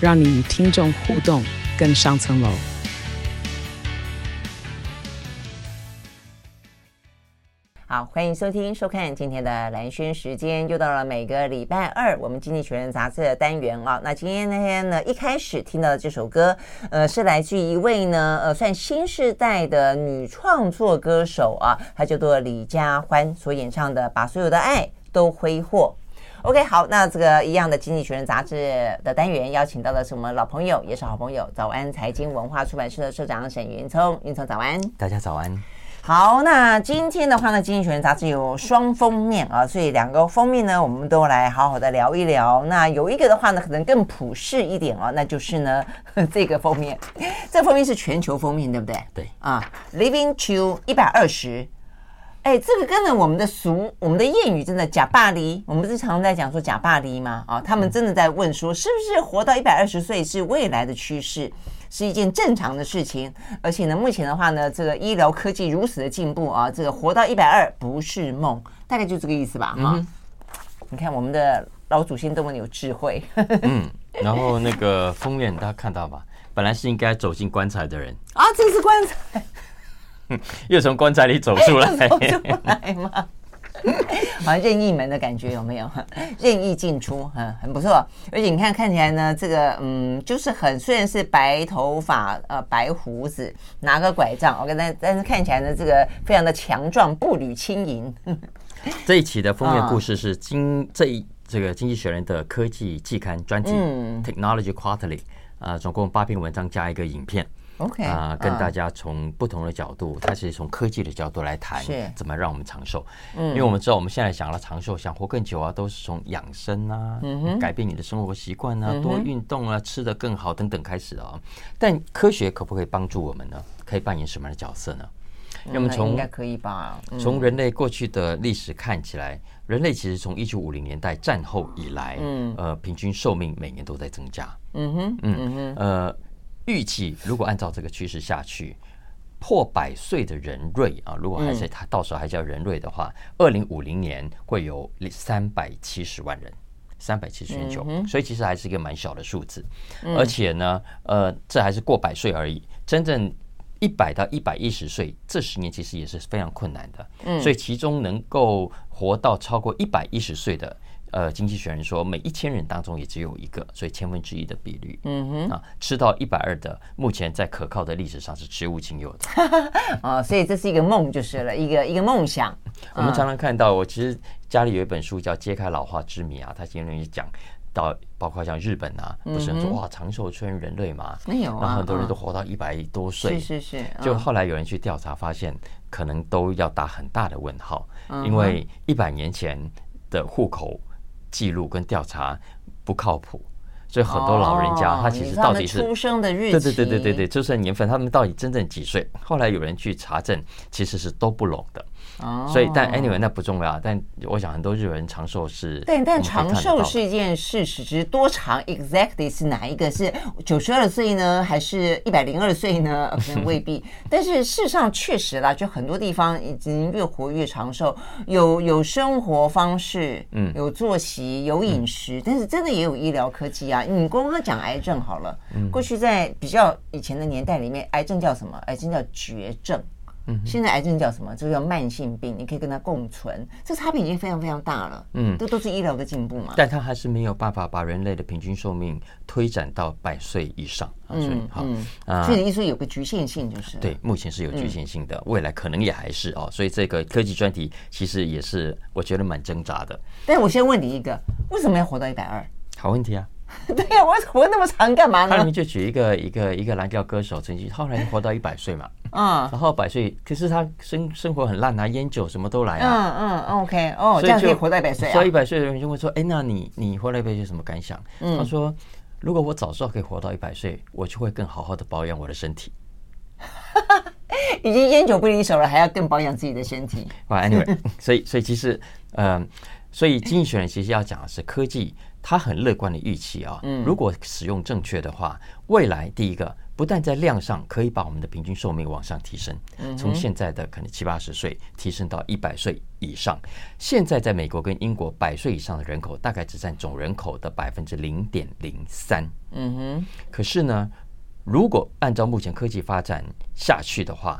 让你与听众互动更上层楼。好，欢迎收听、收看今天的兰萱时间，又到了每个礼拜二我们《经济学人》杂志的单元啊。那今天那天呢，一开始听到的这首歌，呃，是来自一位呢，呃，算新世代的女创作歌手啊，她叫做李佳欢所演唱的《把所有的爱都挥霍》。OK，好，那这个一样的《经济学人》杂志的单元，邀请到的是我们老朋友，也是好朋友，早安财经文化出版社的社长沈云聪，云聪早安，大家早安。好，那今天的话呢，《经济学人》杂志有双封面啊，所以两个封面呢，我们都来好好的聊一聊。那有一个的话呢，可能更普世一点哦，那就是呢，这个封面，这个封面是全球封面，对不对？对啊，Living to 一百二十，哎，这个跟着我们的俗，我们的谚语真的假霸黎，我们不是常常在讲说假霸黎吗？啊，他们真的在问说，是不是活到一百二十岁是未来的趋势？是一件正常的事情，而且呢，目前的话呢，这个医疗科技如此的进步啊，这个活到一百二不是梦，大概就这个意思吧，哈、嗯。你看我们的老祖先多么有智慧。嗯，然后那个封面大家看到吧？本来是应该走进棺材的人啊，这是棺材，又从棺材里走出来，走出来吗？好像任意门的感觉有没有？任意进出，嗯，很不错。而且你看，看起来呢，这个嗯，就是很虽然是白头发，呃，白胡子，拿个拐杖，OK，但但是看起来呢，这个非常的强壮，步履轻盈。这一期的封面故事是经、哦、这一这个《经济学人》的科技季刊专辑、嗯、Technology Quarterly 啊、呃，总共八篇文章加一个影片。OK 啊，跟大家从不同的角度，它是从科技的角度来谈，怎么让我们长寿。嗯，因为我们知道我们现在想要长寿，想活更久啊，都是从养生啊，改变你的生活习惯啊，多运动啊，吃得更好等等开始啊。但科学可不可以帮助我们呢？可以扮演什么样的角色呢？那么从应该可以吧？从人类过去的历史看起来，人类其实从一九五零年代战后以来，嗯，呃，平均寿命每年都在增加。嗯哼，嗯哼，呃。预计如果按照这个趋势下去，破百岁的人瑞啊，如果还是他到时候还叫人瑞的话，二零五零年会有三百七十万人，三百七十全球，所以其实还是一个蛮小的数字。而且呢，呃，这还是过百岁而已，真正一百到一百一十岁这十年其实也是非常困难的。嗯所以其中能够活到超过一百一十岁的。呃，经济学人说，每一千人当中也只有一个，所以千分之一的比率。嗯哼，啊，吃到一百二的，目前在可靠的历史上是绝无仅有的。哦，所以这是一个梦，就是了一个一个梦想。我们常常看到，我其实家里有一本书叫《揭开老化之谜》啊，它里面讲到，包括像日本啊，不是很说哇长寿村人类嘛，没有啊，然后很多人都活到一百多岁，是是是。就后来有人去调查，发现可能都要打很大的问号，因为一百年前的户口。记录跟调查不靠谱，所以很多老人家他其实到底是出生的日期，对对对对对对，出生年份，他们到底真正几岁？后来有人去查证，其实是都不拢的。哦，所以但 anyway 那不重要，但我想很多日本人长寿是，对，但长寿是一件事实，只是多长 exactly 是哪一个？是九十二岁呢，还是一百零二岁呢？可能 未必。但是事实上确实啦，就很多地方已经越活越长寿，有有生活方式，嗯，有作息，有饮食，但是真的也有医疗科技啊。你刚刚讲癌症好了，过去在比较以前的年代里面，癌症叫什么？癌症叫绝症。现在癌症叫什么？这个叫慢性病，你可以跟它共存，这差别已经非常非常大了。嗯，这都是医疗的进步嘛。但它还是没有办法把人类的平均寿命推展到百岁以上。嗯，所以好啊，所以你意思有个局限性，就是对，目前是有局限性的，未来可能也还是哦。所以这个科技专题其实也是我觉得蛮挣扎的。但我先问你一个，为什么要活到一百二？好问题啊。对呀，我活那么长干嘛呢？他里面就举一个一个一个蓝调歌手，曾经后来活到一百岁嘛。嗯，然后百岁，可是他生生活很烂啊，烟酒什么都来啊。嗯嗯，OK，哦，这样可以活到一百岁啊。所以一百岁的人就会说：“哎，那你你活到一百岁什么感想？”他说：“如果我早知道可以活到一百岁，我就会更好好的保养我的身体。已经烟酒不离手了，还要更保养自己的身体。哇，Anyway，所以所以其实，嗯，所以经济学人其实要讲的是科技，它很乐观的预期啊。嗯，如果使用正确的话，未来第一个不但在量上可以把我们的平均寿命往上提升，从现在的可能七八十岁提升到一百岁以上。现在在美国跟英国，百岁以上的人口大概只占总人口的百分之零点零三。嗯哼，可是呢，如果按照目前科技发展下去的话，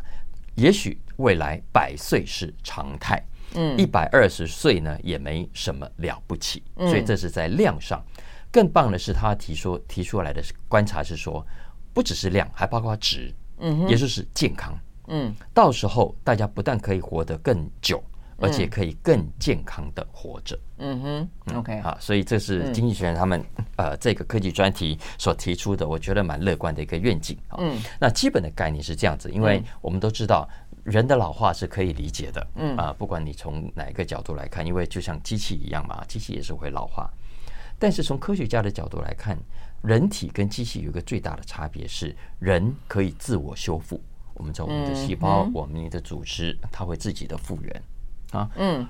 也许未来百岁是常态，嗯，一百二十岁呢也没什么了不起，所以这是在量上。更棒的是，他提出提出来的观察是说，不只是量，还包括质，嗯，也就是健康，嗯，到时候大家不但可以活得更久。而且可以更健康的活着。嗯哼，OK，好，所以这是经济学人他们呃这个科技专题所提出的，我觉得蛮乐观的一个愿景。嗯，那基本的概念是这样子，因为我们都知道人的老化是可以理解的。嗯啊，不管你从哪一个角度来看，因为就像机器一样嘛，机器也是会老化。但是从科学家的角度来看，人体跟机器有一个最大的差别是，人可以自我修复。我们知道我们的细胞，我们的组织，它会自己的复原。啊，嗯，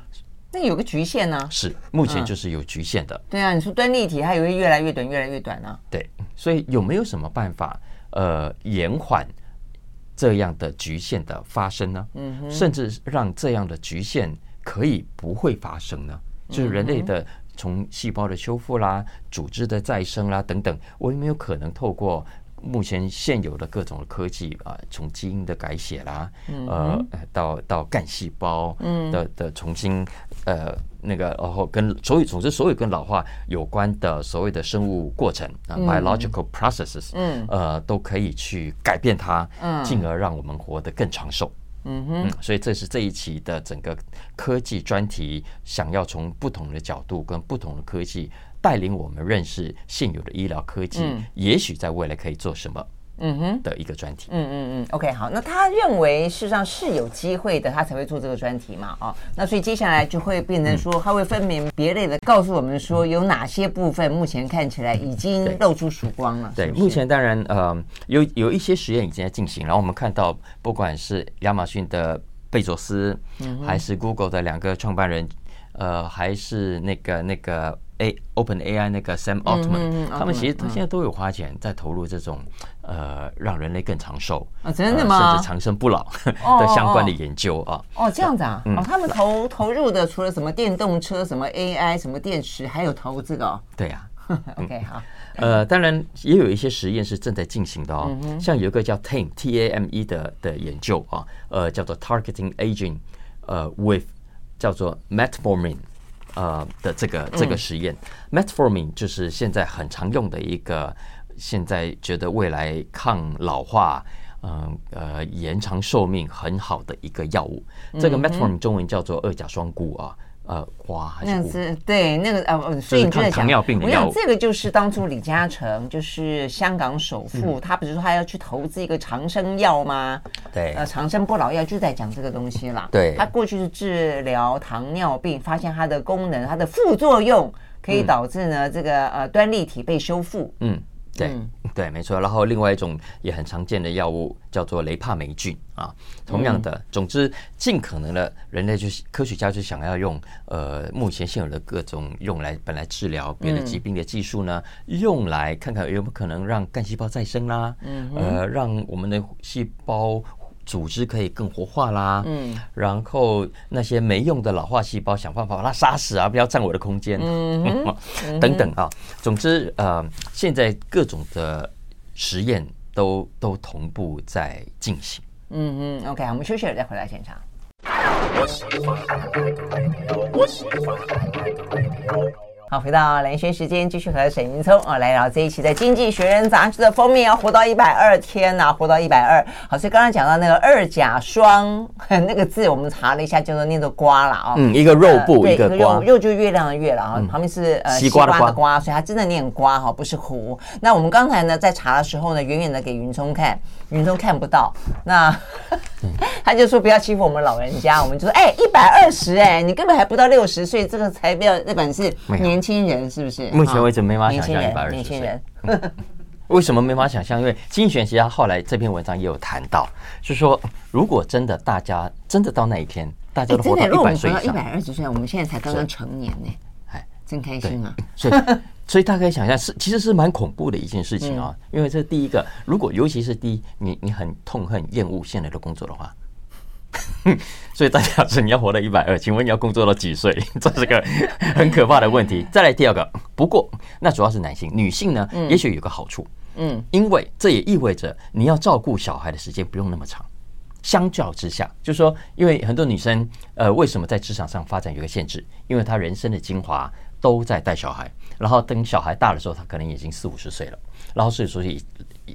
那有个局限呢、啊？是，目前就是有局限的。嗯、对啊，你说端粒体它也会越来越短，越来越短呢、啊？对，所以有没有什么办法，呃，延缓这样的局限的发生呢？嗯哼，甚至让这样的局限可以不会发生呢？就是人类的从细胞的修复啦、组织的再生啦等等，我有没有可能透过？目前现有的各种科技啊，从基因的改写啦，呃，到到干细胞的的重新呃那个，然后跟所有总之所有跟老化有关的所谓的生物过程啊，biological processes，嗯，呃，都可以去改变它，嗯进而让我们活得更长寿。嗯哼，所以这是这一期的整个科技专题，想要从不同的角度跟不同的科技。带领我们认识现有的医疗科技，也许在未来可以做什么？嗯哼，的一个专题。嗯嗯嗯。OK，好，那他认为事实上是有机会的，他才会做这个专题嘛？哦，那所以接下来就会变成说，他会分门别类的告诉我们说，有哪些部分目前看起来已经露出曙光了。对，目前当然呃有有一些实验已经在进行，然后我们看到不管是亚马逊的贝佐斯，嗯还是 Google 的两个创办人，呃，还是那个那个。A Open AI 那个 Sam Altman，他们其实他现在都有花钱在投入这种呃让人类更长寿啊，真的吗？甚至长生不老的相关的研究啊。哦，这样子啊？哦，他们投投入的除了什么电动车、什么 AI、什么电池，还有投这个？对呀。OK，好。呃，当然也有一些实验是正在进行的哦，像有一个叫 TAME T A M E 的的研究啊，呃，叫做 Targeting Aging，呃，with 叫做 Metformin。呃的这个这个实验，嗯，Metformin 就是现在很常用的一个，现在觉得未来抗老化，嗯呃，呃延长寿命很好的一个药物。这个 Metformin 中文叫做二甲双胍啊。呃，花还是子对那个呃，所以你就在讲，糖尿病的药物。我想这个就是当初李嘉诚就是香港首富，他不是说他要去投资一个长生药吗？对，呃，长生不老药就在讲这个东西啦。对，他过去是治疗糖尿病，发现它的功能，它的副作用可以导致呢这个呃端粒体被修复。嗯。对对，没错。然后另外一种也很常见的药物叫做雷帕霉菌啊，同样的，总之尽可能的，人类就是科学家就想要用呃目前现有的各种用来本来治疗别的疾病的技术呢，用来看看有没有可能让干细胞再生啦，呃，让我们的细胞。组织可以更活化啦，嗯，然后那些没用的老化细胞，想办法把它杀死啊，不要占我的空间，嗯，等等啊。总之，呃，现在各种的实验都都同步在进行。嗯嗯，OK，我们休息了再回来现场。好，回到蓝轩时间，继续和沈云聪啊来聊这一期的《经济学人》杂志的封面，要活到一百二天呐，活到一百二。好，所以刚刚讲到那个二甲双 那个字，我们查了一下，叫做念作瓜了啊。嗯，一个肉部，呃、一个肉，肉就是月亮的月了啊。旁边是呃西瓜的瓜，瓜，所以它真的念瓜哈，不是胡。那我们刚才呢在查的时候呢，远远的给云聪看，云聪看不到。那 他就说不要欺负我们老人家，我们就说哎一百二十哎，你根本还不到六十岁，这个才不要，日本是年轻人是不是？目前为止没法想象一百二十岁。年轻人，为什么没法想象？因为经济学家后来这篇文章也有谈到，就是说如果真的大家真的到那一天，大家都活到一百岁以上，一百二十岁，我们现在才刚刚成年呢，哎，真开心啊！所以。所以大家可以想象，是其实是蛮恐怖的一件事情啊，因为这第一个，如果尤其是第一，你你很痛恨厌恶现在的工作的话，所以大家说你要活到一百二，请问你要工作到几岁？这是个很可怕的问题。再来第二个，不过那主要是男性，女性呢，也许有个好处，嗯，因为这也意味着你要照顾小孩的时间不用那么长。相较之下，就是说，因为很多女生，呃，为什么在职场上发展有个限制？因为她人生的精华都在带小孩。然后等小孩大的时候，他可能已经四五十岁了，然后所以说也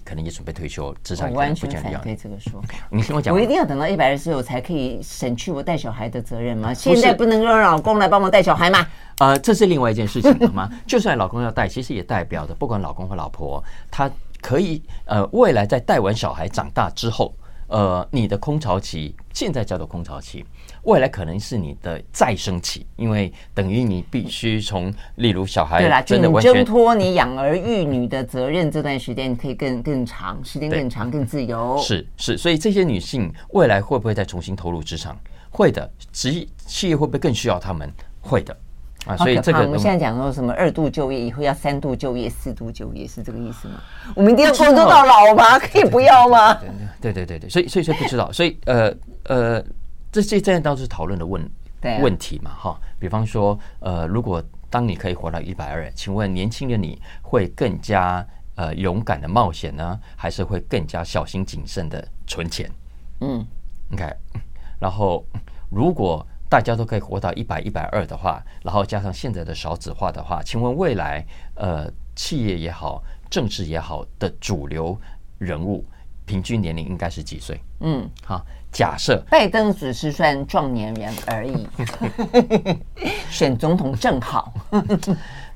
可能也准备退休，职场也完全反对这个说法。你听我讲，我一定要等到一百二十岁我才可以省去我带小孩的责任吗？现在不能让老公来帮忙带小孩吗？呃，这是另外一件事情好吗？就算老公要带，其实也代表着不管老公和老婆，他可以呃未来在带完小孩长大之后，呃，你的空巢期现在叫做空巢期。未来可能是你的再生期，因为等于你必须从，例如小孩真的完全挣脱你养儿育女的责任，这段时间可以更更长，时间更长，更自由。是是，所以这些女性未来会不会再重新投入职场？会的，企企业会不会更需要她们？会的啊。所以这个我们现在讲说什么二度就业，以后要三度就业、四度就业，是这个意思吗？我们一定要工作到老吗？可以不要吗？对对对对，所以所以说不知道，所以呃呃。这这这倒是讨论的问问题嘛，哈，比方说，呃，如果当你可以活到一百二，请问年轻的你会更加呃勇敢的冒险呢，还是会更加小心谨慎的存钱？嗯，OK，然后如果大家都可以活到一百一百二的话，然后加上现在的少子化的话，请问未来呃企业也好，政治也好的主流人物平均年龄应该是几岁？嗯，好。假设拜登只是算壮年人而已，选总统正好。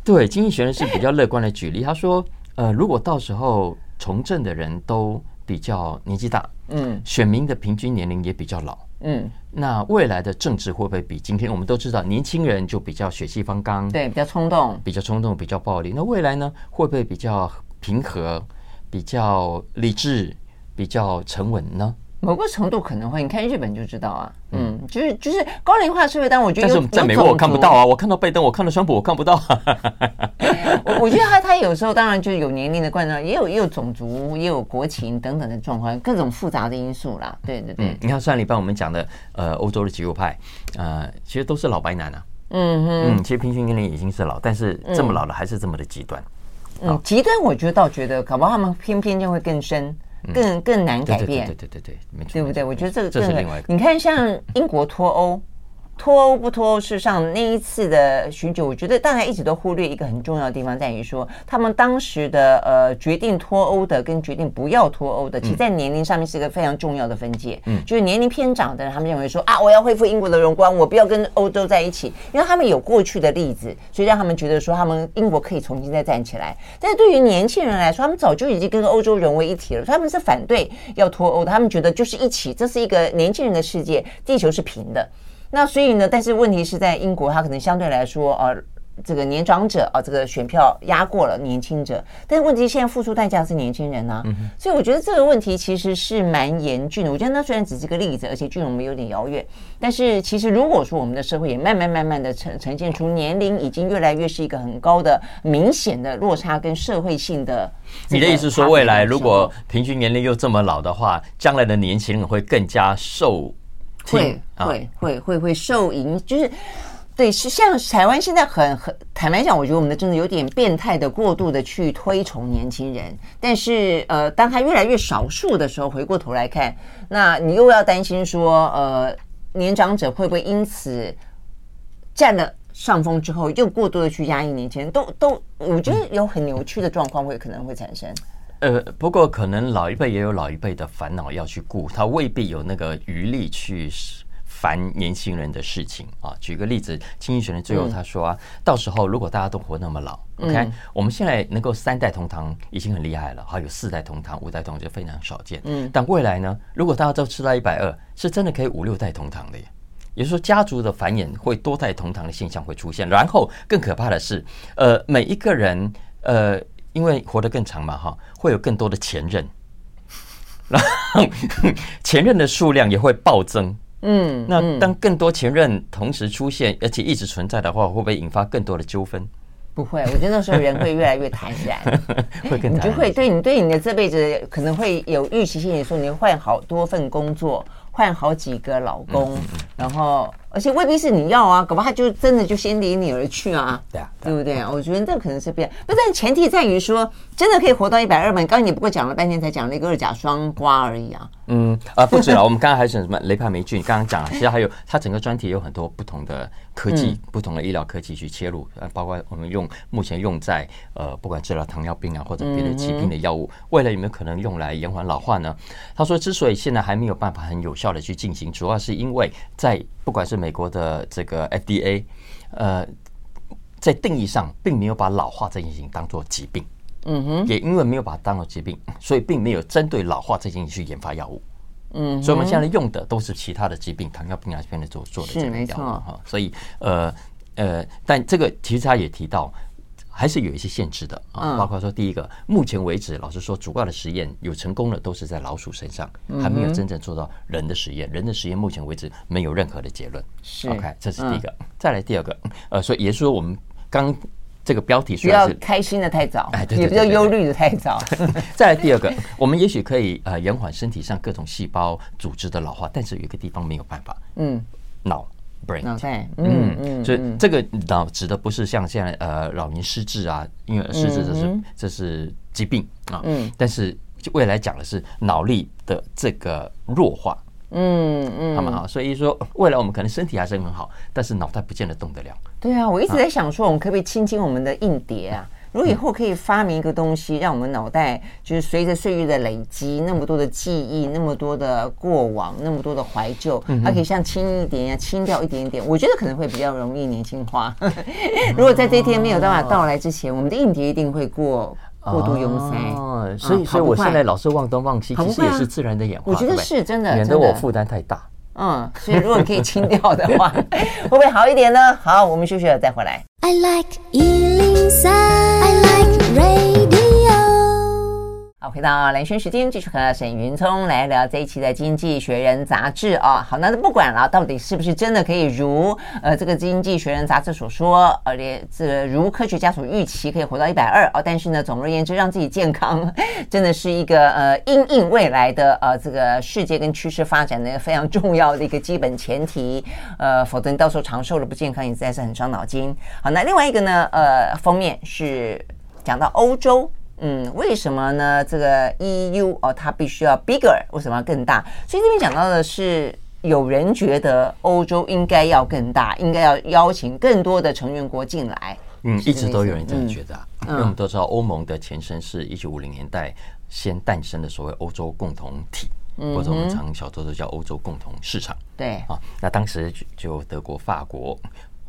对，经济学人是比较乐观的举例，他说：“呃，如果到时候从政的人都比较年纪大，嗯，选民的平均年龄也比较老，嗯，那未来的政治会不会比今天？我们都知道，年轻人就比较血气方刚，对，比较冲动，比较冲动，比较暴力。那未来呢，会不会比较平和、比较理智、比较沉稳呢？”某个程度可能会，你看日本就知道啊，嗯，就是就是高龄化社会，但我觉得但是在美国我看不到啊，我看到拜登，我看到川普，我看不到。我我觉得他他有时候当然就有年龄的关照，也有也有种族，也有国情等等的状况，各种复杂的因素啦。对对对，嗯、你看上礼拜我们讲的呃欧洲的极右派，呃其实都是老白男啊，嗯哼嗯，其实平均年龄已经是老，但是这么老了还是这么的极端。嗯，极端我觉得倒觉得搞不好他们偏偏就会更深。更更难改变，对对对对，没错，对不对？我觉得这个这是另外一个。你看，像英国脱欧。脱欧不脱欧，事实上那一次的选举，我觉得大家一直都忽略一个很重要的地方，在于说他们当时的呃决定脱欧的跟决定不要脱欧的，其实在年龄上面是一个非常重要的分界。嗯，就是年龄偏长的人，他们认为说啊，我要恢复英国的荣光，我不要跟欧洲在一起，因为他们有过去的例子，所以让他们觉得说他们英国可以重新再站起来。但是对于年轻人来说，他们早就已经跟欧洲融为一体了，他们是反对要脱欧的，他们觉得就是一起，这是一个年轻人的世界，地球是平的。那所以呢，但是问题是在英国，它可能相对来说，呃，这个年长者啊，这个选票压过了年轻者。但是问题现在付出代价是年轻人呢、啊，所以我觉得这个问题其实是蛮严峻的。我觉得那虽然只是个例子，而且距离我们有点遥远，但是其实如果说我们的社会也慢慢慢慢的呈呈现出年龄已经越来越是一个很高的明显的落差跟社会性的，你的意思说，未来如果平均年龄又这么老的话，将来的年轻人会更加受。会会会会会受影，就是对，是像台湾现在很很坦白讲，我觉得我们的真的有点变态的过度的去推崇年轻人，但是呃，当他越来越少数的时候，回过头来看，那你又要担心说，呃，年长者会不会因此占了上风之后，又过度的去压抑年轻人，都都，我觉得有很扭曲的状况会可能会产生。呃，不过可能老一辈也有老一辈的烦恼要去顾，他未必有那个余力去烦年轻人的事情啊。举个例子，经济学人最后他说啊，到时候如果大家都活那么老，OK，我们现在能够三代同堂已经很厉害了，还有四代同堂、五代同堂就非常少见。嗯，但未来呢，如果大家都吃到一百二，是真的可以五六代同堂的耶。也就是说，家族的繁衍会多代同堂的现象会出现。然后更可怕的是，呃，每一个人呃，因为活得更长嘛，哈，会有更多的前任，然 后前任的数量也会暴增。嗯，那当更多前任同时出现，而且一直存在的话，会不会引发更多的纠纷？不会，我觉得那时候人会越来越坦然，会更坦然。你就会对你对你的这辈子可能会有预期性，你说你会换好多份工作。换好几个老公，然后而且未必是你要啊，搞不好他就真的就先离你而去啊，对啊，对不对？我觉得这可能是变，那但前提在于说，真的可以活到一百二吗？刚刚你不过讲了半天，才讲了一个二甲双胍而已啊。嗯啊，不止了，我们刚刚还讲什么雷帕霉菌，刚刚讲了，其实还有它整个专题有很多不同的科技，嗯、不同的医疗科技去切入，包括我们用目前用在呃，不管治疗糖尿病啊或者别的疾病的药物，未来有没有可能用来延缓老化呢？他说，之所以现在还没有办法很有效的去进行，主要是因为在不管是美国的这个 FDA，呃，在定义上并没有把老化这件事情当做疾病。嗯哼，也因为没有把它当做疾病，所以并没有针对老化这件事情去研发药物。嗯，所以我们现在用的都是其他的疾病，糖尿病啊这边的做做的这个药物哈。所以呃呃，但这个其实他也提到，还是有一些限制的啊，包括说第一个，目前为止，老实说，主要的实验有成功的都是在老鼠身上，还没有真正做到人的实验。人的实验目前为止没有任何的结论。是 OK，这是第一个。再来第二个，呃，所以也就是说我们刚。这个标题是不要开心的太早，哎，也不要忧虑的太早。再来第二个，我们也许可以呃延缓身体上各种细胞组织的老化，但是有一个地方没有办法，嗯，脑 brain，嗯嗯，所以这个脑指的不是像现在呃老年失智啊，因为失智这是这是疾病啊，嗯，但是未来讲的是脑力的这个弱化。嗯嗯，好嘛？好，所以说未来我们可能身体还是很好，但是脑袋不见得动得了。对啊，我一直在想说，我们可不可以亲亲我们的硬碟啊？如果以后可以发明一个东西，让我们脑袋就是随着岁月的累积，那么多的记忆，那么多的过往，那么多的怀旧，它可以像轻一点呀，清掉一点点。我觉得可能会比较容易年轻化。如果在这一天没有办法到来之前，我们的硬碟一定会过。过度拥塞，哦，所以所以我现在老是忘东忘西，其实也是自然的演化。我觉得是真的，免得我负担太大。嗯，所以如果可以清掉的话，会不会好一点呢？好，我们休息了再回来。I like 103, 回到蓝轩时间，继续和沈云聪来聊这一期的《经济学人》杂志啊。好，那就不管了，到底是不是真的可以如呃这个《经济学人》杂志所说，而且这如科学家所预期，可以活到一百二啊？但是呢，总而言之，让自己健康真的是一个呃因应未来的呃这个世界跟趋势发展的一个非常重要的一个基本前提。呃，否则你到时候长寿了不健康，也实在是很伤脑筋。好，那另外一个呢，呃，封面是讲到欧洲。嗯，为什么呢？这个 EU 哦，它必须要 bigger，为什么要更大？所以这边讲到的是，有人觉得欧洲应该要更大，应该要邀请更多的成员国进来。嗯，一直都有人这么觉得啊。嗯，因为我们都知道，欧盟的前身是一九五零年代先诞生的所谓欧洲共同体，或者我们常小时候都叫欧洲共同市场。对啊，那当时就德国、法国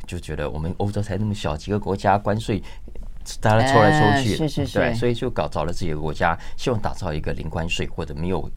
就觉得我们欧洲才那么小，几个国家关税。大家抽来抽去，是是是，对，所以就搞找了自己的国家，希望打造一个零关税或者没有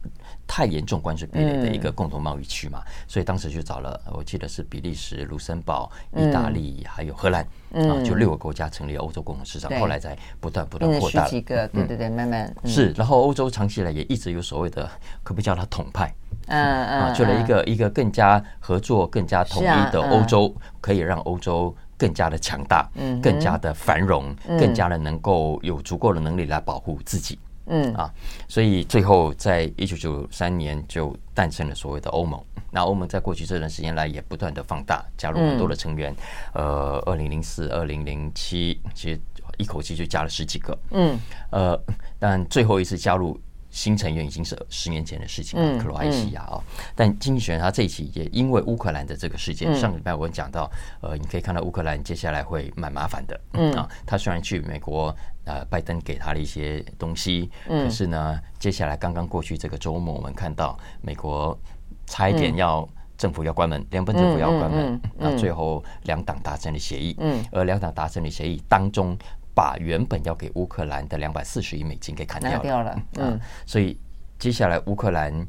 太严重关税壁垒的一个共同贸易区嘛。所以当时就找了，我记得是比利时、卢森堡、意大利还有荷兰啊，就六个国家成立了欧洲共同市场。后来在不断不断扩大，几个，对对对，慢慢是。然后欧洲长期以来也一直有所谓的，可不可以叫它统派？嗯嗯，啊，就了一个一个更加合作、更加统一的欧洲，可以让欧洲。更加的强大，嗯，更加的繁荣，更加的能够有足够的能力来保护自己，嗯。啊，所以最后在一九九三年就诞生了所谓的欧盟。那欧盟在过去这段时间来也不断的放大，加入很多的成员，呃，二零零四、二零零七，其实一口气就加了十几个，嗯，呃，但最后一次加入。新成员已经是十年前的事情了，克罗埃西亚啊。但经济学人他这一期也因为乌克兰的这个事件，上个礼拜我讲到，呃，你可以看到乌克兰接下来会蛮麻烦的，嗯。啊。他虽然去美国，呃，拜登给他了一些东西，可是呢，接下来刚刚过去这个周末，我们看到美国差一点要政府要关门，联邦政府要关门，那最后两党达成了协议，嗯，而两党达成的协议当中，把原本要给乌克兰的两百四十亿美金给砍掉了，掉了，嗯，所以接下来乌克兰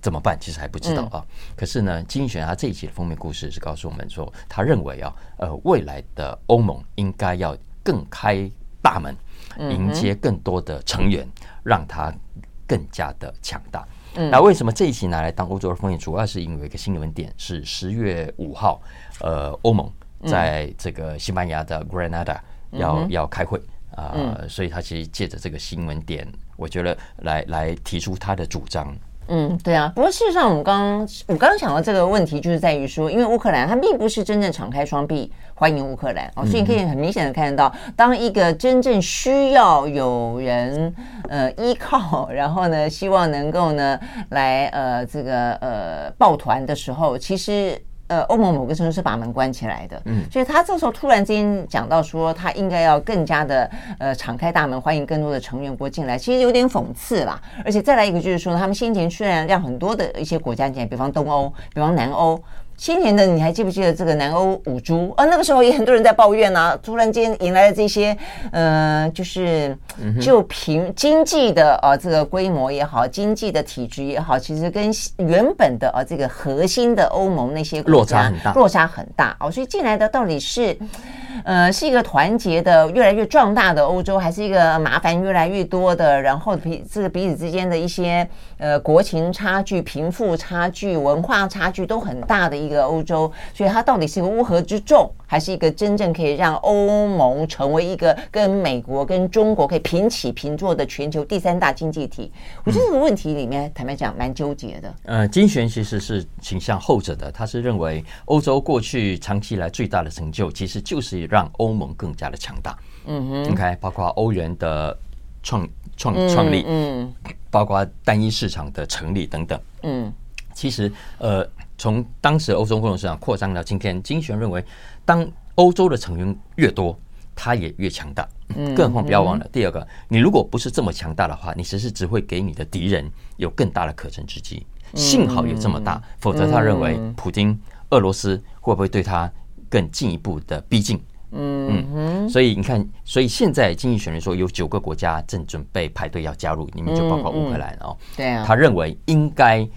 怎么办？其实还不知道啊。可是呢，金选他这一期的封面故事是告诉我们说，他认为啊，呃，未来的欧盟应该要更开大门，迎接更多的成员，让它更加的强大。那为什么这一期拿来当欧洲的封面？主要是因为一个新闻点是十月五号，呃，欧盟在这个西班牙的 Granada 要要开会啊，所以他其实借着这个新闻点，我觉得来来提出他的主张。嗯，对啊。不过事实上，我们刚刚我刚刚想到这个问题，就是在于说，因为乌克兰它并不是真正敞开双臂欢迎乌克兰哦，所以你可以很明显的看得到，当一个真正需要有人呃依靠，然后呢，希望能够呢来呃这个呃抱团的时候，其实。呃，欧盟某个城市是把门关起来的，嗯，所以他这时候突然之间讲到说，他应该要更加的呃敞开大门，欢迎更多的成员国进来，其实有点讽刺啦。而且再来一个就是说，他们先前虽然让很多的一些国家进来，比方东欧，比方南欧。今年的你还记不记得这个南欧五猪啊？那个时候也很多人在抱怨啊，突然间迎来了这些，呃，就是就凭经济的啊这个规模也好，经济的体制也好，其实跟原本的啊这个核心的欧盟那些落差很大，落差很大哦。所以进来的到底是呃是一个团结的越来越壮大的欧洲，还是一个麻烦越来越多的，然后彼这个彼此之间的一些呃国情差距、贫富差距、文化差距都很大的。一个欧洲，所以它到底是一个乌合之众，还是一个真正可以让欧盟成为一个跟美国、跟中国可以平起平坐的全球第三大经济体？我觉得这个问题里面，坦白讲，蛮纠结的。呃，金旋其实是倾向后者的，他是认为欧洲过去长期以来最大的成就，其实就是让欧盟更加的强大。嗯哼，OK，包括欧元的创创创立，嗯，包括单一市场的成立等等。嗯，其实呃。从当时欧洲共同市场扩张到今天，经济学人认为，当欧洲的成员越多，它也越强大。更何况不要忘了，第二个，你如果不是这么强大的话，你其实只会给你的敌人有更大的可乘之机。幸好有这么大，否则他认为普京、俄罗斯会不会对他更进一步的逼近？嗯嗯，所以你看，所以现在经济学人说有九个国家正准备排队要加入，里面就包括乌克兰哦。对啊，他认为应该。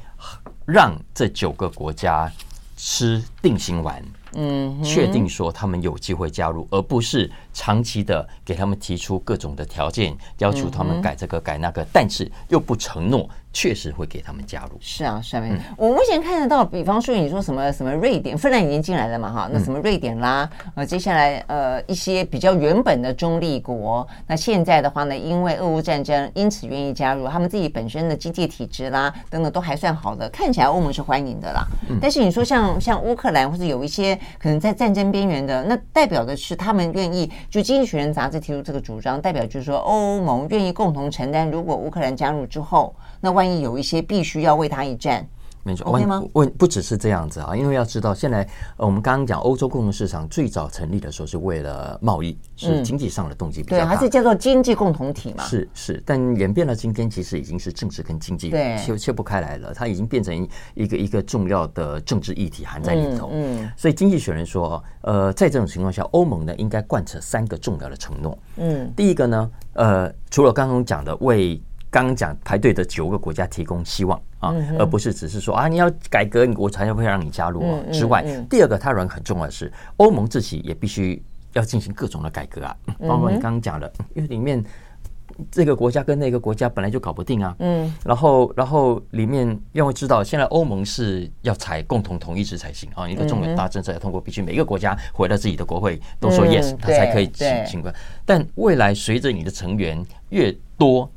让这九个国家吃定心丸，嗯，确定说他们有机会加入，而不是长期的给他们提出各种的条件，要求他们改这个改那个，但是又不承诺。确实会给他们加入。是啊，是啊，我目前看得到，比方说你说什么什么瑞典、芬兰已经进来了嘛，哈，那什么瑞典啦，呃，接下来呃一些比较原本的中立国，那现在的话呢，因为俄乌战争，因此愿意加入，他们自己本身的经济体制啦等等都还算好的，看起来欧盟是欢迎的啦。但是你说像像乌克兰或者有一些可能在战争边缘的，那代表的是他们愿意，就《经济学人》杂志提出这个主张，代表就是说欧盟愿意共同承担，如果乌克兰加入之后。那万一有一些必须要为他一战，没错，OK 吗？问不只是这样子啊，因为要知道，现在呃，我们刚刚讲欧洲共同市场最早成立的时候是为了贸易，是经济上的动机比较大，对，还是叫做经济共同体嘛？是是，但演变到今天，其实已经是政治跟经济切切不开来了，它已经变成一个一个重要的政治议题含在里头。嗯，所以经济学人说，呃，在这种情况下，欧盟呢应该贯彻三个重要的承诺。嗯，第一个呢，呃，除了刚刚讲的为刚讲排队的九个国家提供希望啊，而不是只是说啊，你要改革，我才会让你加入啊。之外，第二个，他人很重要的是，欧盟自己也必须要进行各种的改革啊，包括你刚刚讲的，因为里面这个国家跟那个国家本来就搞不定啊。嗯，然后，然后里面要知道，现在欧盟是要采共同同意制才行啊，一个重大政策要通过，必须每个国家回到自己的国会都说 yes，他才可以行行过。但未来随着你的成员越多，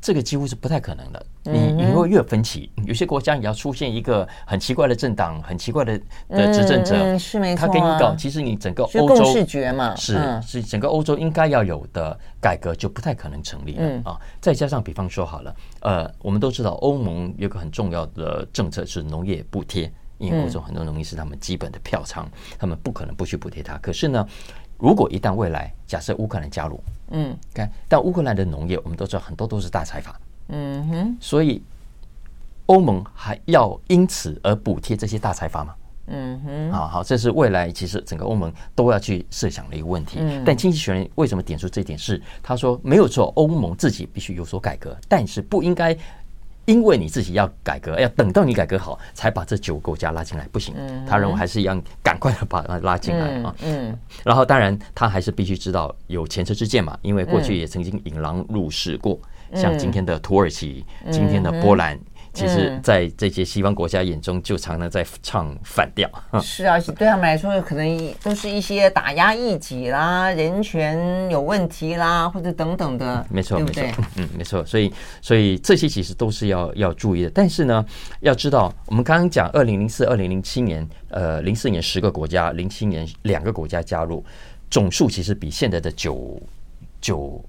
这个几乎是不太可能的，你你会越分歧。有些国家你要出现一个很奇怪的政党，很奇怪的的执政者，是没错。他给你搞，其实你整个欧洲视觉嘛，是是整个欧洲应该要有的改革就不太可能成立了啊。再加上，比方说好了，呃，我们都知道欧盟有个很重要的政策是农业补贴，因为欧洲很多农业是他们基本的票仓，他们不可能不去补贴它。可是呢，如果一旦未来假设乌克兰加入，嗯，看，但乌克兰的农业我们都知道很多都是大财阀，嗯哼，所以欧盟还要因此而补贴这些大财阀吗？嗯哼，好好，这是未来其实整个欧盟都要去设想的一个问题。嗯、但经济学人为什么点出这一点是？他说没有错，欧盟自己必须有所改革，但是不应该因为你自己要改革，要等到你改革好才把这九个国家拉进来，不行。他认为还是一样，赶快的把它拉进来啊。嗯，然后当然他还是必须知道有前车之鉴嘛，因为过去也曾经引狼入室过，像今天的土耳其，今天的波兰。其实，在这些西方国家眼中，就常常在唱反调。是啊，对他们来说，可能都是一些打压异己啦、人权有问题啦，或者等等的。没错，没错，嗯，没错。所以，所以这些其实都是要要注意的。但是呢，要知道，我们刚刚讲，二零零四、二零零七年，呃，零四年十个国家，零七年两个国家加入，总数其实比现在的九九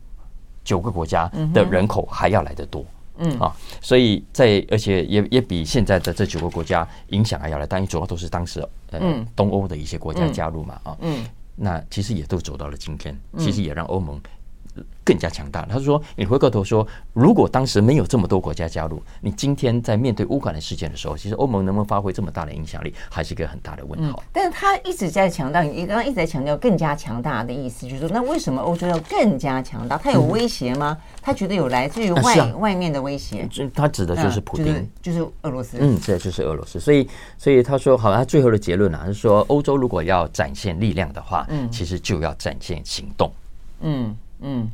九个国家的人口还要来得多。嗯。啊，所以在而且也也比现在的这九个国家影响还要来大，因为主要都是当时呃东欧的一些国家加入嘛啊，嗯，那其实也都走到了今天，其实也让欧盟。更加强大。他说：“你回过头说，如果当时没有这么多国家加入，你今天在面对乌克兰事件的时候，其实欧盟能不能发挥这么大的影响力，还是一个很大的问号。嗯”但是他一直在强调，你刚刚一直在强调更加强大的意思，就是说，那为什么欧洲要更加强大？他有威胁吗？他觉得有来自于外、外面的威胁？他指的就是普京，嗯就是、就是俄罗斯。嗯，这就是俄罗斯。所以，所以他说，好，他最后的结论啊，是说，欧洲如果要展现力量的话，嗯，其实就要展现行动。嗯嗯。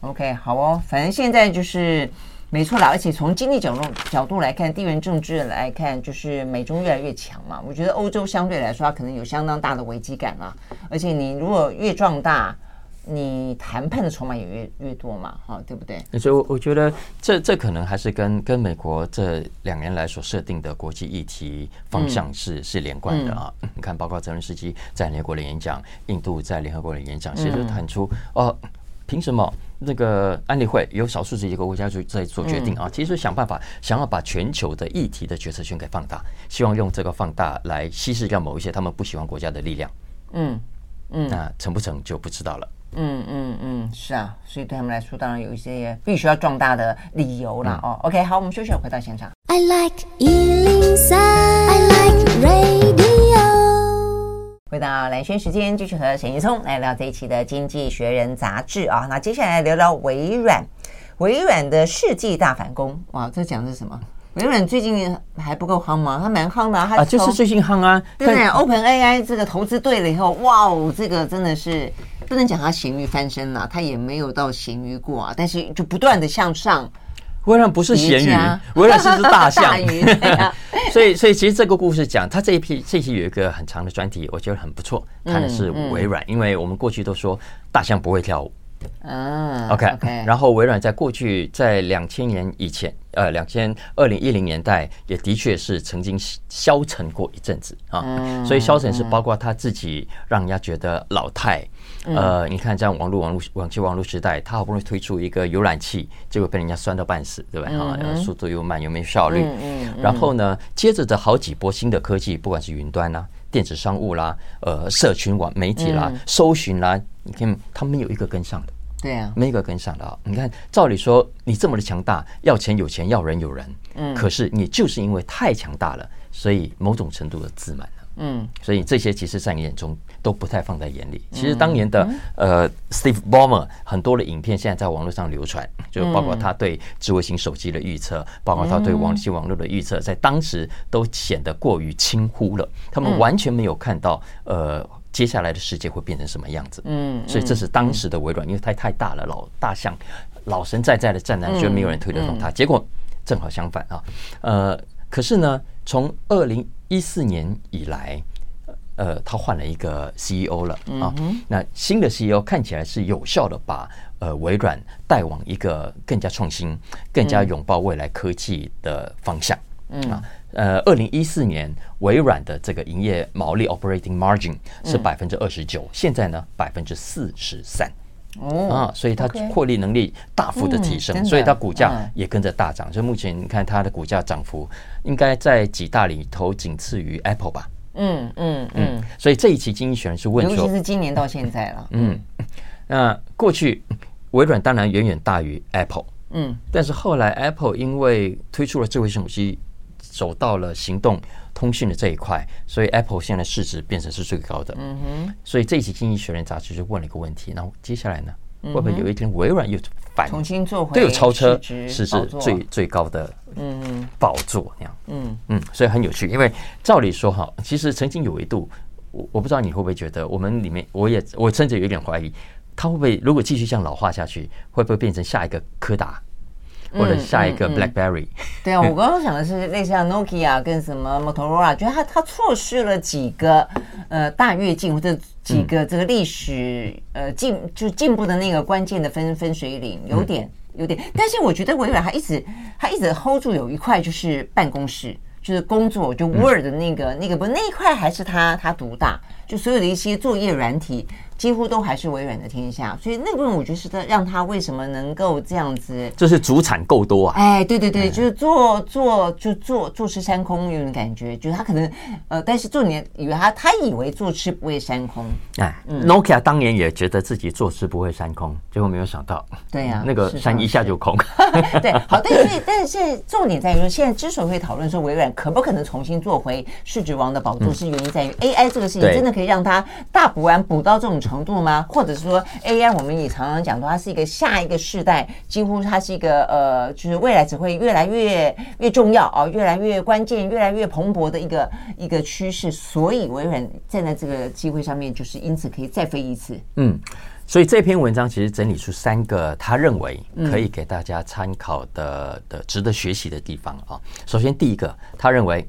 OK，好哦，反正现在就是没错啦，而且从经济角度角度来看，地缘政治来看，就是美中越来越强嘛。我觉得欧洲相对来说，它可能有相当大的危机感啊。而且你如果越壮大，你谈判的筹码也越越多嘛，哈，对不对？所以，我我觉得这这可能还是跟跟美国这两年来所设定的国际议题方向是、嗯、是连贯的啊。嗯、你看，包括泽伦斯基在联合国的演讲，印度在联合国的演讲，其实就谈出哦。凭什么那个安理会有少数几个国家就在做决定啊？其实想办法想要把全球的议题的决策权给放大，希望用这个放大来稀释掉某一些他们不喜欢国家的力量。嗯嗯，那成不成就不知道了。嗯嗯嗯，是啊，所以对他们来说，当然有一些必须要壮大的理由了哦。OK，好，我们休息，回到现场。I like 103, I like radio 回到蓝轩时间，继续和沈云聪来聊这一期的《经济学人》杂志啊。那接下来聊聊微软，微软的世纪大反攻。哇，这讲的是什么？微软最近还不够夯吗？它蛮夯的，它啊，就是最近夯啊。对不对？OpenAI 这个投资对了以后，哇哦，这个真的是不能讲它咸鱼翻身了，它也没有到咸鱼过啊，但是就不断的向上。微软不是咸鱼，微软是只大象。大鱼 所以，所以其实这个故事讲，它这一批这一期有一个很长的专题，我觉得很不错。看的是微软，因为我们过去都说大象不会跳舞。嗯，OK，然后微软在过去在两千年以前，呃，两千二零一零年代也的确是曾经消沉过一阵子啊。所以消沉是包括他自己让人家觉得老态。呃，你看，这样网络网络网际网络时代，他好不容易推出一个浏览器，结果被人家酸到半死，对吧？哈，速度又慢又没效率。嗯然后呢，接着的好几波新的科技，不管是云端啦、电子商务啦、呃，社群网媒体啦、搜寻啦，你看他没有一个跟上的。对啊，没一个跟上的啊。你看，照理说你这么的强大，要钱有钱，要人有人。嗯。可是你就是因为太强大了，所以某种程度的自满。嗯，所以这些其实在你眼中都不太放在眼里。其实当年的呃，Steve Ballmer 很多的影片现在在网络上流传，就包括他对智慧型手机的预测，包括他对网际网络的预测，在当时都显得过于轻忽了。他们完全没有看到呃接下来的世界会变成什么样子。嗯，所以这是当时的微软，因为它太大了，老大象老神在在的站在，觉得没有人推得动它。结果正好相反啊，呃，可是呢，从二零一四年以来，呃，他换了一个 CEO 了啊。那新的 CEO 看起来是有效的把呃微软带往一个更加创新、更加拥抱未来科技的方向。啊，呃，二零一四年微软的这个营业毛利 operating margin 是百分之二十九，现在呢百分之四十三。哦啊，所以它获利能力大幅的提升，所以它股价也跟着大涨。所以目前你看它的股价涨幅，应该在几大里头仅次于 Apple 吧？嗯嗯嗯。所以这一期经济学人是问说，尤其是今年到现在了。嗯，那过去微软当然远远大于 Apple。嗯，但是后来 Apple 因为推出了智慧手机走到了行动通讯的这一块，所以 Apple 现在市值变成是最高的。嗯哼。所以这一期《经济学人》杂志就问了一个问题：然后接下来呢？会不会有一天微软又反重新做回都有超车是是最最高的嗯宝座那样嗯嗯，所以很有趣。因为照理说哈，其实曾经有一度，我我不知道你会不会觉得，我们里面我也我甚至有一点怀疑，它会不会如果继续这样老化下去，会不会变成下一个柯达？或者下一个 BlackBerry，、嗯嗯、对啊，我刚刚想的是类似像 Nokia 跟什么 Motorola，觉得它它错失了几个呃大跃进或者几个这个历史呃进就进步的那个关键的分分水岭，有点有点。但是我觉得微软它一直它一直 hold 住有一块就是办公室，就是工作就 Word 的那个、嗯、那个不那一块还是他他独大，就所有的一些作业软体。几乎都还是微软的天下，所以那部分我觉得是在让他为什么能够这样子，就是主产够多啊！哎，对对对，就是坐坐就坐坐吃山空有种感觉，就是他可能呃，但是重点以为他他以为坐吃不会山空。哎，Nokia 当年也觉得自己坐吃不会山空，结果没有想到，对呀，那个山一下就空。对，好，但是但是现在重点在于说，现在之所以会讨论说微软可不可能重新做回市值王的宝座，是原因在于 AI 这个事情真的可以让他大补完补到这种。程度吗？或者是说 AI，我们也常常讲说它是一个下一个世代，几乎它是一个呃，就是未来只会越来越越重要啊，越来越关键，越来越蓬勃的一个一个趋势。所以微软站在这个机会上面，就是因此可以再飞一次。嗯，所以这篇文章其实整理出三个他认为可以给大家参考的的值得学习的地方啊。首先，第一个，他认为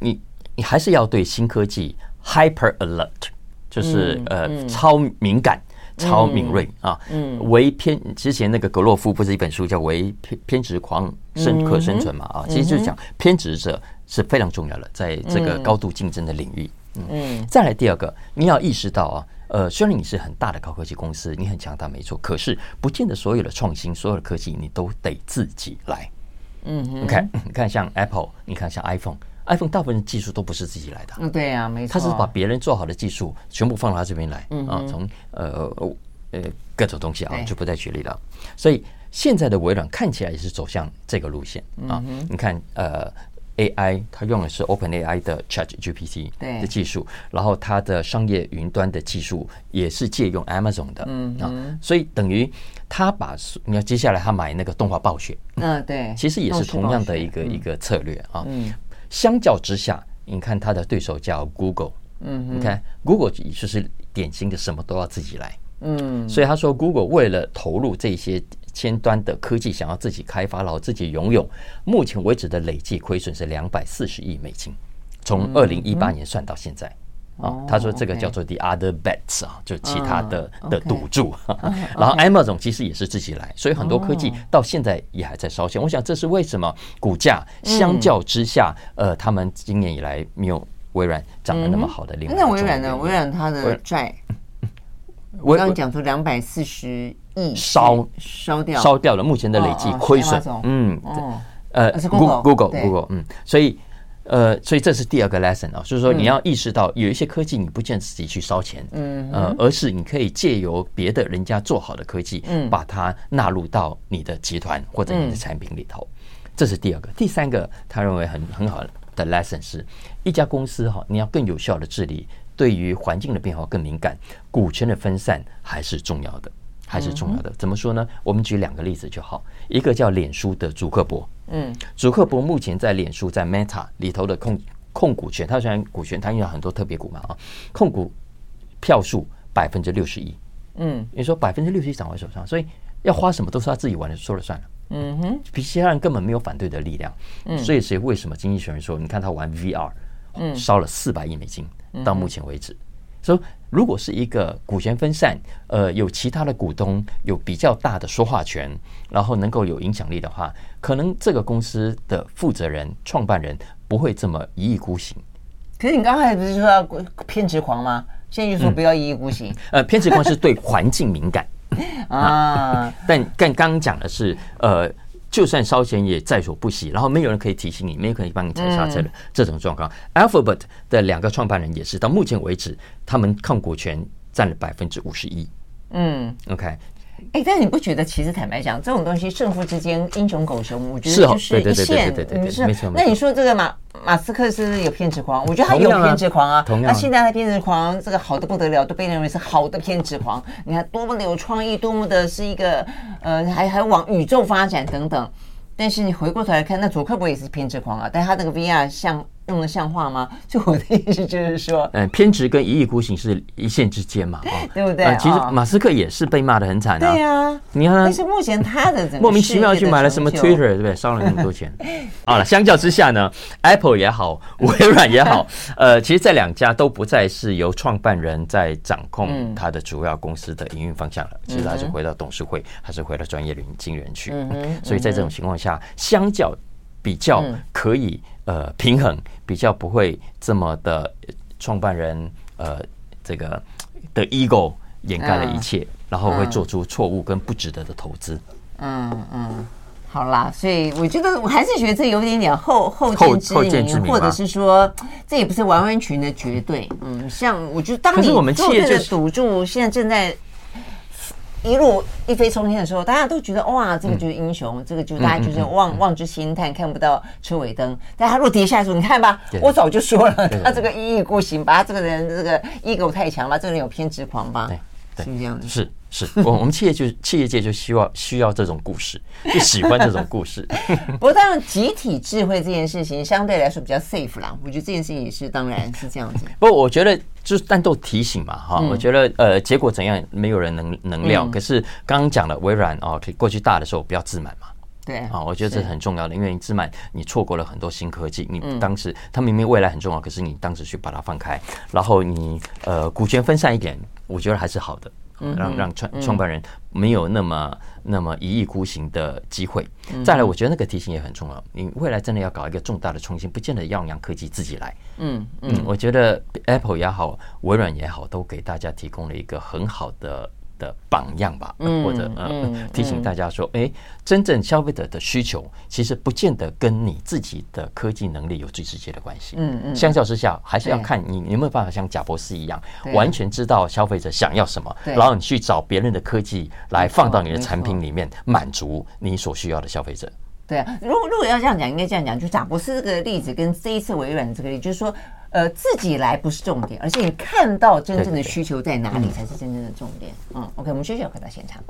你你还是要对新科技 hyper alert。就是呃，超敏感、超敏锐啊，唯偏之前那个格洛夫不是一本书叫《唯偏偏执狂生可生存》嘛啊，其实就是讲偏执者是非常重要的，在这个高度竞争的领域。嗯，再来第二个，你要意识到啊，呃，虽然你是很大的高科技公司，你很强大没错，可是不见得所有的创新、所有的科技你都得自己来。嗯，你看，你看像 Apple，你看像 iPhone。iPhone 大部分技术都不是自己来的，嗯，对呀，没错，他是把别人做好的技术全部放到他这边来，啊，从呃呃各种东西啊，就不再举例了。所以现在的微软看起来也是走向这个路线啊。你看，呃，AI 它用的是 OpenAI 的 ChatGPT 的技术，然后它的商业云端的技术也是借用 Amazon 的，嗯啊，所以等于他把你要接下来他买那个动画暴雪，嗯，对，其实也是同样的一个一个策略啊，嗯。相较之下，你看它的对手叫 Google，嗯，你看 Google 就是典型的什么都要自己来，嗯，所以他说 Google 为了投入这些尖端的科技，想要自己开发，然后自己拥有，目前为止的累计亏损是两百四十亿美金，从二零一八年算到现在。啊，他说这个叫做 the other bets 啊，就其他的的赌注。然后 Amazon 其实也是自己来，所以很多科技到现在也还在烧钱。我想这是为什么股价相较之下，呃，他们今年以来没有微软涨得那么好的另外。那微软呢？微软它的债，我刚刚讲出两百四十亿烧烧掉烧掉了，目前的累计亏损，嗯，呃，Google Google Google，嗯，所以。呃，所以这是第二个 lesson 啊，就是说你要意识到有一些科技你不见自己去烧钱，嗯，呃，而是你可以借由别的人家做好的科技，嗯，把它纳入到你的集团或者你的产品里头，这是第二个。第三个，他认为很很好的 lesson 是，一家公司哈，你要更有效的治理，对于环境的变化更敏感，股权的分散还是重要的，还是重要的。怎么说呢？我们举两个例子就好，一个叫脸书的祖克伯。嗯，祖克伯目前在脸书在 Meta 里头的控控股权，他虽然股权他拥有很多特别股嘛啊，控股票数百分之六十一。嗯，你说百分之六十一掌握手上，所以要花什么都是他自己玩的，说了算了。嗯哼，比其他人根本没有反对的力量。嗯，所以所以为什么经济学人说，你看他玩 VR，嗯，烧了四百亿美金，到目前为止。说如果是一个股权分散，呃，有其他的股东有比较大的说话权，然后能够有影响力的话，可能这个公司的负责人、创办人不会这么一意孤行。可是你刚才不是说要偏执狂吗？现在就说不要一意孤行。嗯、呃，偏执狂是对环境敏感 啊，但但刚刚讲的是呃。就算烧钱也在所不惜，然后没有人可以提醒你，没有人可以帮你踩刹车的这种状况。Alphabet 的两个创办人也是，到目前为止，他们控股权占了百分之五十一。嗯，OK，哎，但你不觉得其实坦白讲，这种东西胜负之间英雄狗熊，我觉得就是一线，没错。那你说这个马马斯克是不是有偏执狂？我觉得他有偏执狂啊。那现在的偏执狂，这个好的不得了，都被认为是好的偏执狂。你看多么的有创意，多么的是一个呃，还还往宇宙发展等等。但是你回过头来看，那佐克伯也是偏执狂啊，但他那个 VR 像。用的像话吗？就我的意思就是说，嗯，偏执跟一意孤行是一线之间嘛，对不对？其实马斯克也是被骂的很惨啊。对啊，你看，但是目前他的莫名其妙去买了什么 Twitter，对不对？烧了那么多钱。好了，相较之下呢，Apple 也好，微软也好，呃，其实这两家都不再是由创办人在掌控他的主要公司的营运方向了。其实还是回到董事会，还是回到专业领经理人去嗯。所以在这种情况下，相较比较可以。呃，平衡比较不会这么的，创办人呃，这个的 ego 掩盖了一切，嗯、然后会做出错误跟不值得的投资。嗯嗯，好啦，所以我觉得我还是觉得这有点点后后见之明，或者是说这也不是完完全全的绝对。嗯，像我觉得当你做这个赌注，现在正在。一路一飞冲天的时候，大家都觉得哇，这个就是英雄，嗯、这个就大家就是望望之星探，看不到车尾灯。但他如果跌下来的时候，你看吧，我早就说了，他这个一意孤行，吧他这个人这个 ego 太强了，这个人有偏执狂吧？对，对，是这样子。是。是我我们企业就企业界就需要需要这种故事，就喜欢这种故事。不过当然，集体智慧这件事情相对来说比较 safe 啦。我觉得这件事情也是当然是这样子。不过我觉得就是但都提醒嘛哈，我觉得呃结果怎样没有人能能料。可是刚刚讲了微软哦，过去大的时候不要自满嘛。对啊，我觉得这是很重要的，因为你自满，你错过了很多新科技。你当时它明明未来很重要，可是你当时去把它放开，然后你呃股权分散一点，我觉得还是好的。让让创创办人没有那么那么一意孤行的机会。再来，我觉得那个提醒也很重要。你未来真的要搞一个重大的创新，不见得要让科技自己来。嗯嗯，我觉得 Apple 也好，微软也好，都给大家提供了一个很好的。的榜样吧，嗯或者呃提醒大家说，哎，真正消费者的需求其实不见得跟你自己的科技能力有最直接的关系。嗯嗯，相较之下，还是要看你有没有办法像贾博士一样，完全知道消费者想要什么，然后你去找别人的科技来放到你的产品里面，满足你所需要的消费者。对啊，如果如果要这样讲，应该这样讲，就贾博士这个例子跟这一次微软这个例子，就是说。呃，自己来不是重点，而是你看到真正的需求在哪里才是真正的重点。嗯，OK，我们继续回到现场。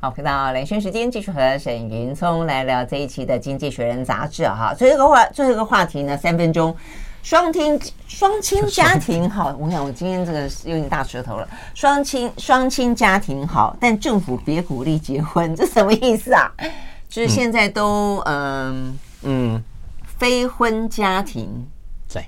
好，回到连线时间，继续和沈云聪来聊这一期的《经济学人》杂志哈。最后一个话，最后一个话题呢，三分钟，双亲双亲家庭好。我想我今天这个有点大舌头了。双亲双亲家庭好，但政府别鼓励结婚，这什么意思啊？就是现在都嗯嗯，非婚家庭在，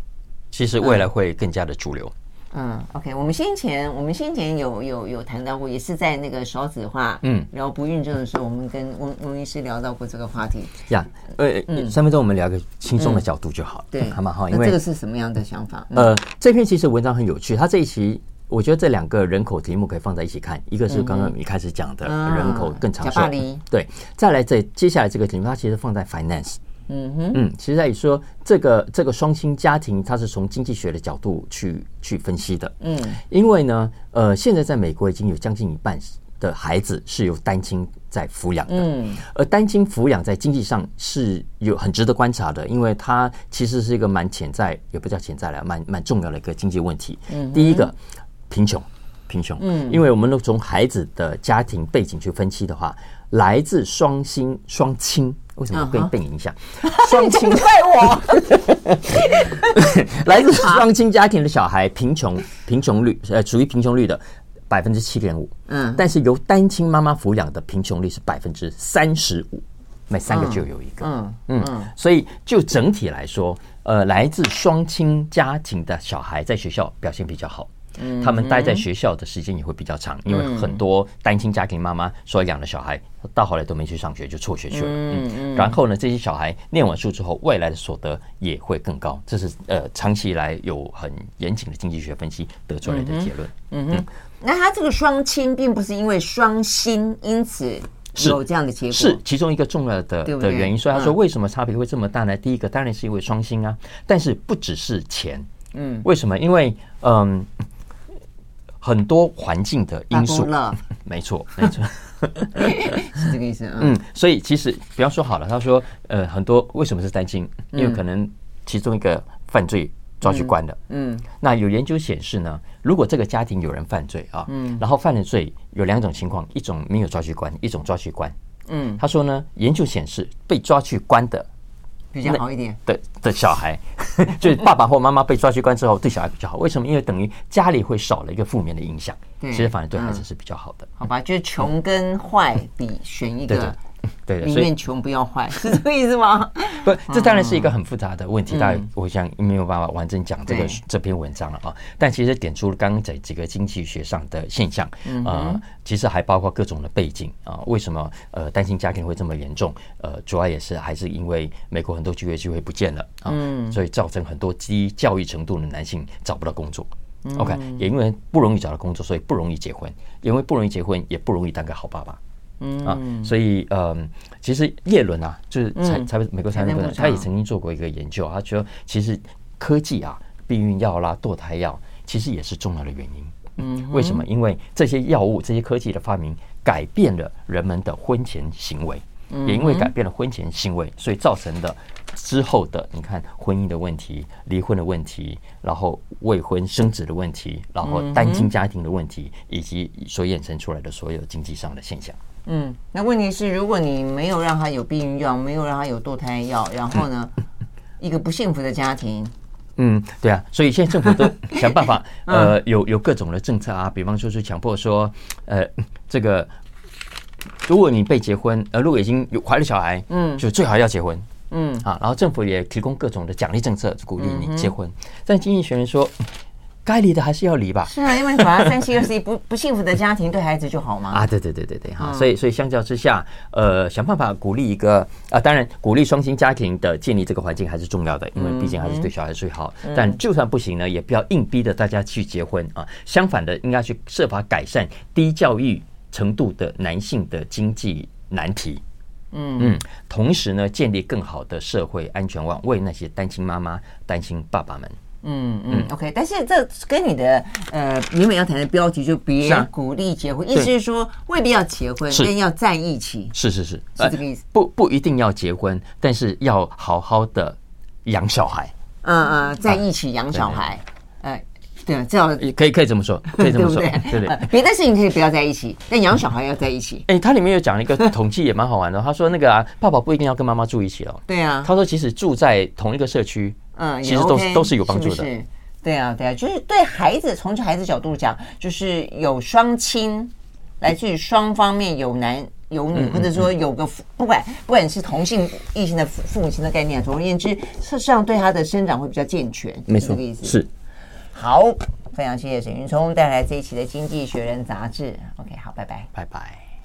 其实未来会更加的主流。嗯，OK，我们先前我们先前有有有谈到过，也是在那个少子化嗯然后不孕症的时候，我们跟翁翁医师聊到过这个话题。呀，呃，三分钟我们聊个轻松的角度就好，对，好吗？好，因为这个是什么样的想法？呃，这篇其实文章很有趣，它这一期。我觉得这两个人口题目可以放在一起看，一个是刚刚你开始讲的人口更长寿，对，再来这接下来这个题目，它其实放在 finance，嗯哼，嗯，其实在于说这个这个双亲家庭，它是从经济学的角度去去分析的，嗯，因为呢，呃，现在在美国已经有将近一半的孩子是由单亲在抚养的，嗯，而单亲抚养在经济上是有很值得观察的，因为它其实是一个蛮潜在，也不叫潜在了，蛮蛮重要的一个经济问题，嗯，第一个。贫穷，贫穷，嗯，因为我们都从孩子的家庭背景去分析的话，来自双亲双亲，为什么被被影响？双亲怪我，来自双亲家庭的小孩贫穷，贫穷率呃属于贫穷率的百分之七点五，嗯，但是由单亲妈妈抚养的贫穷率是百分之三十五，每三个就有一个，嗯嗯，嗯，所以就整体来说，呃，来自双亲家庭的小孩在学校表现比较好。他们待在学校的时间也会比较长，因为很多单亲家庭妈妈所养的小孩到后来都没去上学，就辍学去了。嗯，然后呢，这些小孩念完书之后，未来的所得也会更高。这是呃，长期以来有很严谨的经济学分析得出来的结论。嗯哼，那他这个双亲并不是因为双薪，因此有这样的结果，是其中一个重要的的原因。所以他说，为什么差别会这么大呢？第一个当然是因为双薪啊，但是不只是钱。嗯，为什么？因为嗯，很多环境的因素，没错，没错，是这个意思啊。嗯，所以其实比方说好了，他说呃，很多为什么是担心？因为可能其中一个犯罪抓去关了。嗯，那有研究显示呢，如果这个家庭有人犯罪啊，嗯，然后犯了罪有两种情况，一种没有抓去关，一种抓去关。嗯，他说呢，研究显示被抓去关的。比较好一点对的小孩，就是爸爸或妈妈被抓去关之后，对小孩比较好。为什么？因为等于家里会少了一个负面的影响，其实反而对孩子是比较好的。好吧，就是穷跟坏比选一个。对的，宁愿穷不要坏，是这个意思吗？不，这当然是一个很复杂的问题，大家我想没有办法完整讲这个这篇文章了啊。但其实点出了刚刚在几个经济学上的现象，呃，其实还包括各种的背景啊。为什么呃单亲家庭会这么严重？呃，主要也是还是因为美国很多就业机会不见了啊，所以造成很多低教育程度的男性找不到工作。OK，也因为不容易找到工作，所以不容易结婚，因为不容易结婚，也不容易当个好爸爸。嗯啊，所以嗯，其实叶伦啊，就是财财美国财政部长，他也曾经做过一个研究，他觉得其实科技啊，避孕药啦、堕胎药，其实也是重要的原因。嗯，为什么？因为这些药物、这些科技的发明，改变了人们的婚前行为，也因为改变了婚前行为，所以造成的之后的，你看婚姻的问题、离婚的问题，然后未婚生子的问题，然后单亲家庭的问题，以及所衍生出来的所有经济上的现象。嗯，那问题是，如果你没有让他有避孕药，没有让他有堕胎药，然后呢，一个不幸福的家庭。嗯，对啊，所以现在政府都想办法，呃，有有各种的政策啊，比方说是强迫说，呃，这个如果你被结婚，呃，如果已经有怀了小孩，嗯，就最好要结婚，嗯啊，然后政府也提供各种的奖励政策，鼓励你结婚。但经济学人说。该离的还是要离吧。是啊，因为反而三七二十一 不不幸福的家庭对孩子就好吗？啊，对对对对对哈，所以所以相较之下，呃，想办法鼓励一个啊，当然鼓励双薪家庭的建立这个环境还是重要的，因为毕竟还是对小孩最好。但就算不行呢，也不要硬逼着大家去结婚啊。相反的，应该去设法改善低教育程度的男性的经济难题。嗯嗯，同时呢，建立更好的社会安全网，为那些单亲妈妈、单亲爸爸们。嗯嗯，OK，但是这跟你的呃原本要谈的标题就别鼓励结婚，意思是说未必要结婚，但要在一起。是是是，是这个意思。不不一定要结婚，但是要好好的养小孩。嗯嗯，在一起养小孩。哎，对，这样可以可以这么说，可以这么说，对对对。别的事情可以不要在一起，但养小孩要在一起。哎，它里面有讲一个统计也蛮好玩的，他说那个啊，爸爸不一定要跟妈妈住一起哦。对啊，他说其实住在同一个社区。嗯，其实都是都是有帮助的。是，对啊，对啊，就是对孩子，从孩子角度讲，就是有双亲，来自于双方面有男有女，或者说有个不管不管是同性异性的父父母亲的概念，总而言之，事实上对他的生长会比较健全。没错，这个意思是。好，非常谢谢沈云聪带来这一期的《经济学人》杂志。OK，好，拜拜，拜拜。